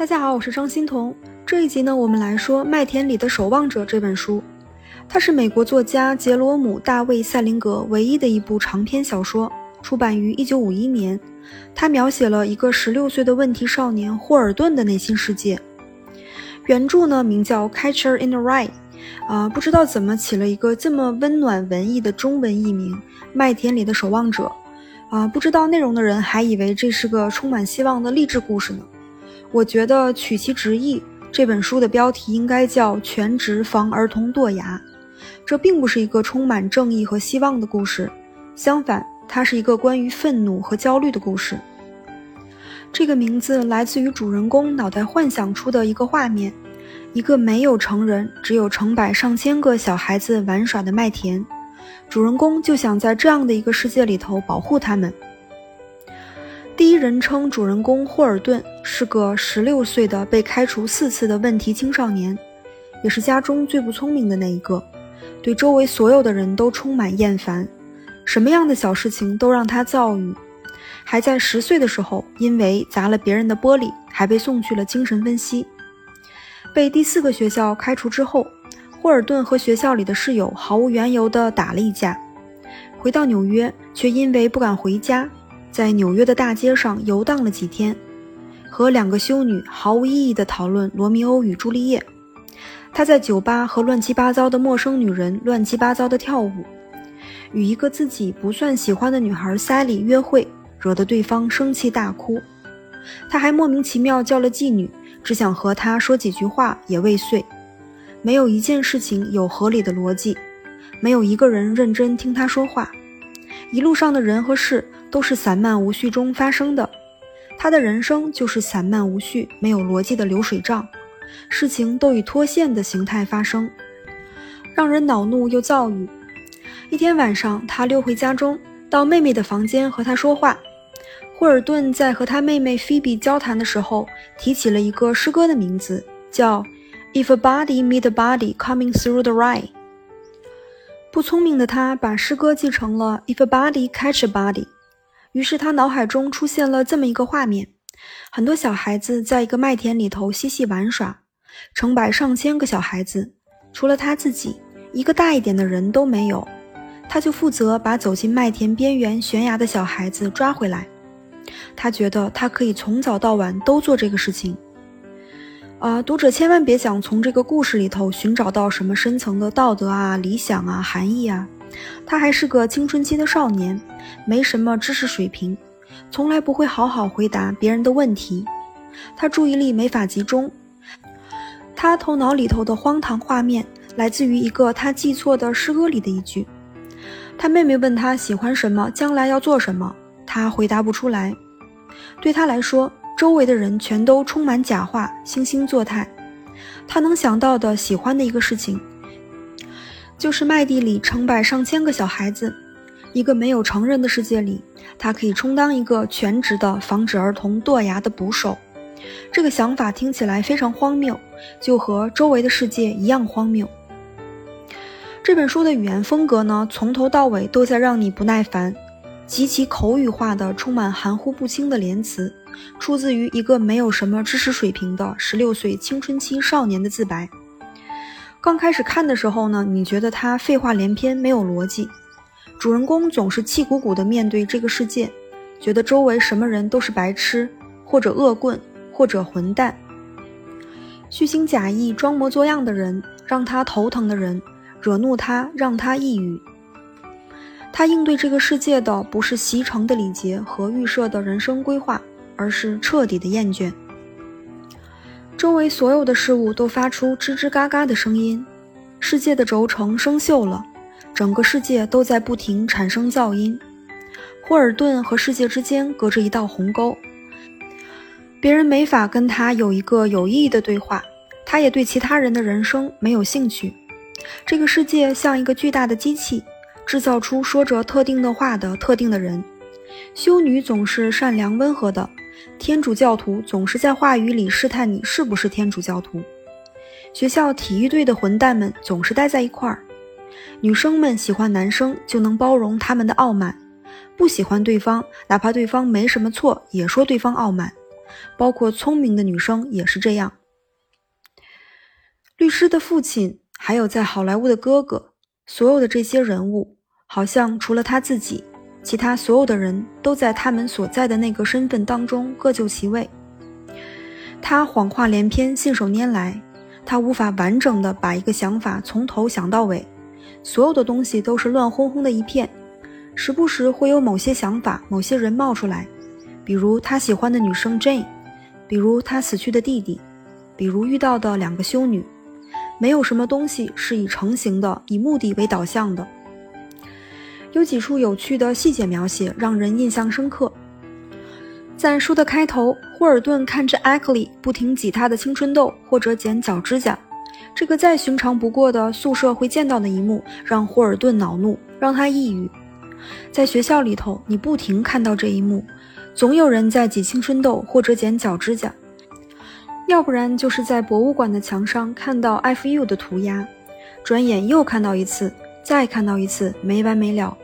大家好，我是张欣彤。这一集呢，我们来说《麦田里的守望者》这本书。它是美国作家杰罗姆·大卫·塞林格唯一的一部长篇小说，出版于1951年。它描写了一个16岁的问题少年霍尔顿的内心世界。原著呢名叫《Catcher in the Rye》，啊，不知道怎么起了一个这么温暖文艺的中文译名《麦田里的守望者》。啊，不知道内容的人还以为这是个充满希望的励志故事呢。我觉得取其直译，这本书的标题应该叫《全职防儿童堕牙》。这并不是一个充满正义和希望的故事，相反，它是一个关于愤怒和焦虑的故事。这个名字来自于主人公脑袋幻想出的一个画面：一个没有成人、只有成百上千个小孩子玩耍的麦田。主人公就想在这样的一个世界里头保护他们。第一人称主人公霍尔顿是个十六岁的被开除四次的问题青少年，也是家中最不聪明的那一个，对周围所有的人都充满厌烦，什么样的小事情都让他遭遇。还在十岁的时候，因为砸了别人的玻璃，还被送去了精神分析。被第四个学校开除之后。霍尔顿和学校里的室友毫无缘由地打了一架，回到纽约，却因为不敢回家，在纽约的大街上游荡了几天，和两个修女毫无意义地讨论《罗密欧与朱丽叶》。他在酒吧和乱七八糟的陌生女人乱七八糟地跳舞，与一个自己不算喜欢的女孩塞里约会，惹得对方生气大哭。他还莫名其妙叫了妓女，只想和她说几句话，也未遂。没有一件事情有合理的逻辑，没有一个人认真听他说话，一路上的人和事都是散漫无序中发生的。他的人生就是散漫无序、没有逻辑的流水账，事情都以脱线的形态发生，让人恼怒又躁郁。一天晚上，他溜回家中，到妹妹的房间和她说话。霍尔顿在和他妹妹菲比交谈的时候，提起了一个诗歌的名字，叫。If a body meet a body coming through the rye，不聪明的他把诗歌记成了 If a body catch a body，于是他脑海中出现了这么一个画面：很多小孩子在一个麦田里头嬉戏玩耍，成百上千个小孩子，除了他自己，一个大一点的人都没有。他就负责把走进麦田边缘悬崖的小孩子抓回来。他觉得他可以从早到晚都做这个事情。啊，读者千万别想从这个故事里头寻找到什么深层的道德啊、理想啊、含义啊。他还是个青春期的少年，没什么知识水平，从来不会好好回答别人的问题。他注意力没法集中。他头脑里头的荒唐画面来自于一个他记错的诗歌里的一句。他妹妹问他喜欢什么，将来要做什么，他回答不出来。对他来说。周围的人全都充满假话，惺惺作态。他能想到的喜欢的一个事情，就是麦地里成百上千个小孩子。一个没有成人的世界里，他可以充当一个全职的防止儿童堕牙的捕手。这个想法听起来非常荒谬，就和周围的世界一样荒谬。这本书的语言风格呢，从头到尾都在让你不耐烦。极其口语化的、充满含糊不清的连词，出自于一个没有什么知识水平的十六岁青春期少年的自白。刚开始看的时候呢，你觉得他废话连篇，没有逻辑。主人公总是气鼓鼓地面对这个世界，觉得周围什么人都是白痴，或者恶棍，或者混蛋。虚情假意、装模作样的人，让他头疼的人，惹怒他，让他抑郁。他应对这个世界的不是习成的礼节和预设的人生规划，而是彻底的厌倦。周围所有的事物都发出吱吱嘎嘎的声音，世界的轴承生锈了，整个世界都在不停产生噪音。霍尔顿和世界之间隔着一道鸿沟，别人没法跟他有一个有意义的对话，他也对其他人的人生没有兴趣。这个世界像一个巨大的机器。制造出说着特定的话的特定的人，修女总是善良温和的，天主教徒总是在话语里试探你是不是天主教徒，学校体育队的混蛋们总是待在一块儿，女生们喜欢男生就能包容他们的傲慢，不喜欢对方哪怕对方没什么错也说对方傲慢，包括聪明的女生也是这样。律师的父亲，还有在好莱坞的哥哥，所有的这些人物，好像除了他自己，其他所有的人都在他们所在的那个身份当中各就其位。他谎话连篇，信手拈来，他无法完整的把一个想法从头想到尾，所有的东西都是乱哄哄的一片，时不时会有某些想法、某些人冒出来，比如他喜欢的女生 Jane，比如他死去的弟弟，比如遇到的两个修女。没有什么东西是以成型的、以目的为导向的。有几处有趣的细节描写让人印象深刻。在书的开头，霍尔顿看着艾克利不停挤他的青春痘或者剪脚指甲，这个再寻常不过的宿舍会见到的一幕，让霍尔顿恼怒，让他抑郁。在学校里头，你不停看到这一幕，总有人在挤青春痘或者剪脚指甲。要不然就是在博物馆的墙上看到 F U 的涂鸦，转眼又看到一次，再看到一次，没完没了。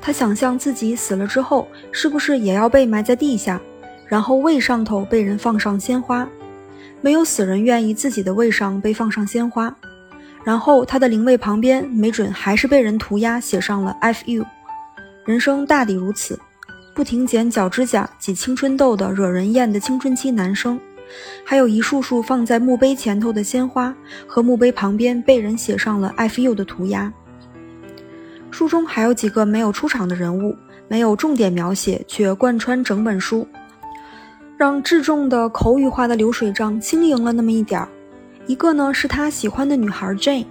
他想象自己死了之后，是不是也要被埋在地下，然后胃上头被人放上鲜花？没有死人愿意自己的胃上被放上鲜花，然后他的灵位旁边没准还是被人涂鸦写上了 F U。人生大抵如此，不停剪脚指甲、挤青春痘的惹人厌的青春期男生。还有一束束放在墓碑前头的鲜花，和墓碑旁边被人写上了 “F U” 的涂鸦。书中还有几个没有出场的人物，没有重点描写，却贯穿整本书，让至重的口语化的流水账轻盈了那么一点儿。一个呢是他喜欢的女孩 Jane，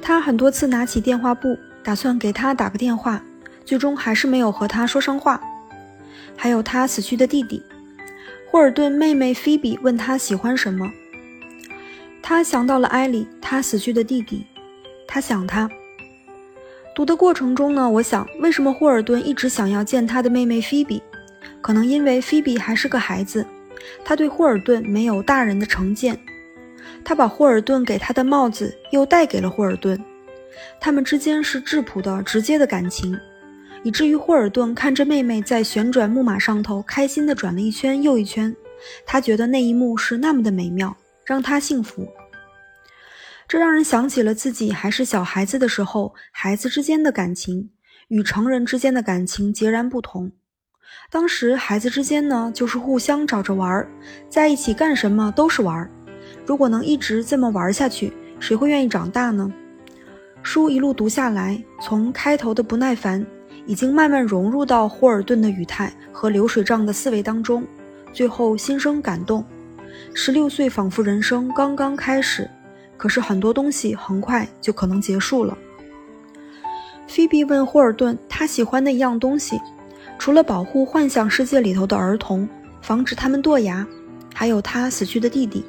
他很多次拿起电话簿，打算给她打个电话，最终还是没有和她说上话。还有他死去的弟弟。霍尔顿妹妹菲比问他喜欢什么，他想到了艾莉，他死去的弟弟，他想他。读的过程中呢，我想为什么霍尔顿一直想要见他的妹妹菲比？可能因为菲比还是个孩子，他对霍尔顿没有大人的成见。他把霍尔顿给他的帽子又带给了霍尔顿，他们之间是质朴的、直接的感情。以至于霍尔顿看着妹妹在旋转木马上头开心地转了一圈又一圈，他觉得那一幕是那么的美妙，让他幸福。这让人想起了自己还是小孩子的时候，孩子之间的感情与成人之间的感情截然不同。当时孩子之间呢，就是互相找着玩儿，在一起干什么都是玩儿。如果能一直这么玩下去，谁会愿意长大呢？书一路读下来，从开头的不耐烦。已经慢慢融入到霍尔顿的语态和流水账的思维当中，最后心生感动。十六岁仿佛人生刚刚开始，可是很多东西很快就可能结束了。菲比问霍尔顿他喜欢的一样东西，除了保护幻想世界里头的儿童，防止他们堕崖，还有他死去的弟弟，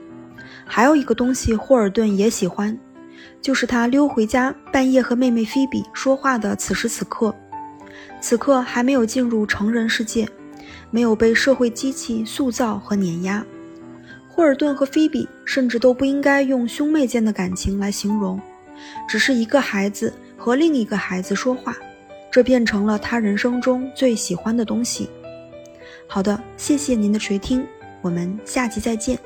还有一个东西霍尔顿也喜欢，就是他溜回家半夜和妹妹菲比说话的此时此刻。此刻还没有进入成人世界，没有被社会机器塑造和碾压。霍尔顿和菲比甚至都不应该用兄妹间的感情来形容，只是一个孩子和另一个孩子说话，这变成了他人生中最喜欢的东西。好的，谢谢您的垂听，我们下期再见。